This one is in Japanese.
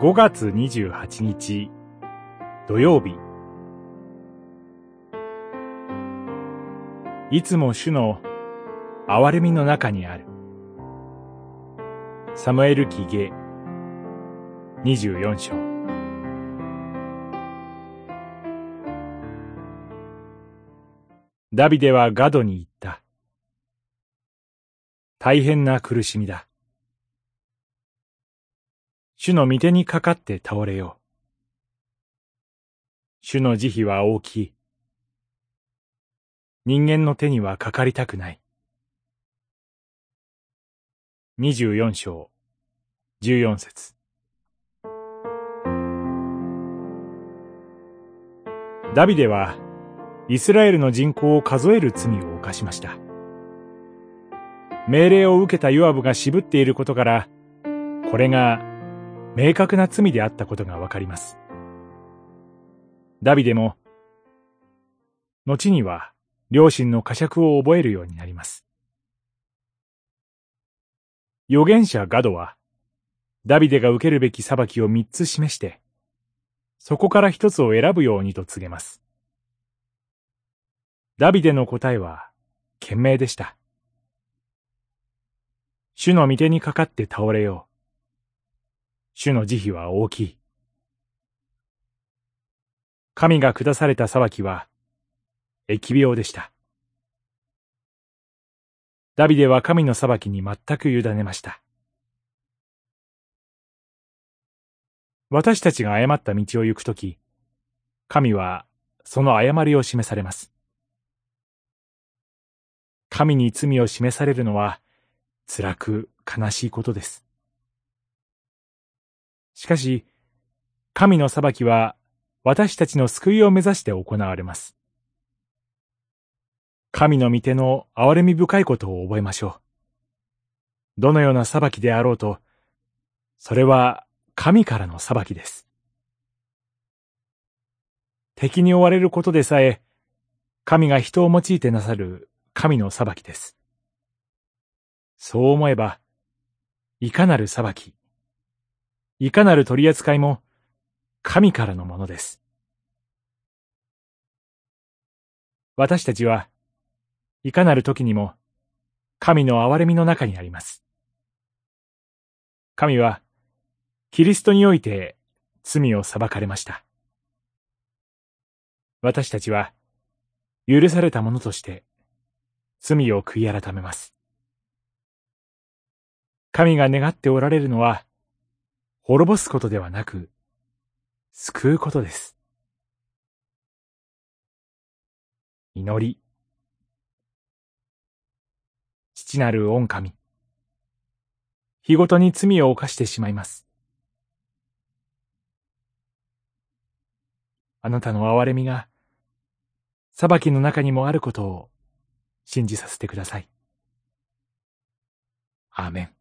5月28日土曜日いつも主の憐れみの中にあるサムエル記下24章ダビデはガドに言った。大変な苦しみだ。主の御手にかかって倒れよう。主の慈悲は大きい。人間の手にはかかりたくない。二十四章、十四節。ダビデは、イスラエルの人口を数える罪を犯しました。命令を受けたヨアブが渋っていることから、これが明確な罪であったことがわかります。ダビデも、後には両親の呵責を覚えるようになります。預言者ガドは、ダビデが受けるべき裁きを三つ示して、そこから一つを選ぶようにと告げます。ダビデの答えは、賢明でした。主の御手にかかって倒れよう。主の慈悲は大きい。神が下された裁きは、疫病でした。ダビデは神の裁きに全く委ねました。私たちが誤った道を行くとき、神はその誤りを示されます。神に罪を示されるのは辛く悲しいことです。しかし、神の裁きは私たちの救いを目指して行われます。神の御手の憐れみ深いことを覚えましょう。どのような裁きであろうと、それは神からの裁きです。敵に追われることでさえ、神が人を用いてなさる神の裁きです。そう思えば、いかなる裁き、いかなる取り扱いも神からのものです。私たちはいかなる時にも神の憐れみの中にあります。神はキリストにおいて罪を裁かれました。私たちは許されたものとして罪を悔い改めます。神が願っておられるのは滅ぼすことではなく、救うことです。祈り。父なる御神。日ごとに罪を犯してしまいます。あなたの憐れみが、裁きの中にもあることを信じさせてください。アーメン。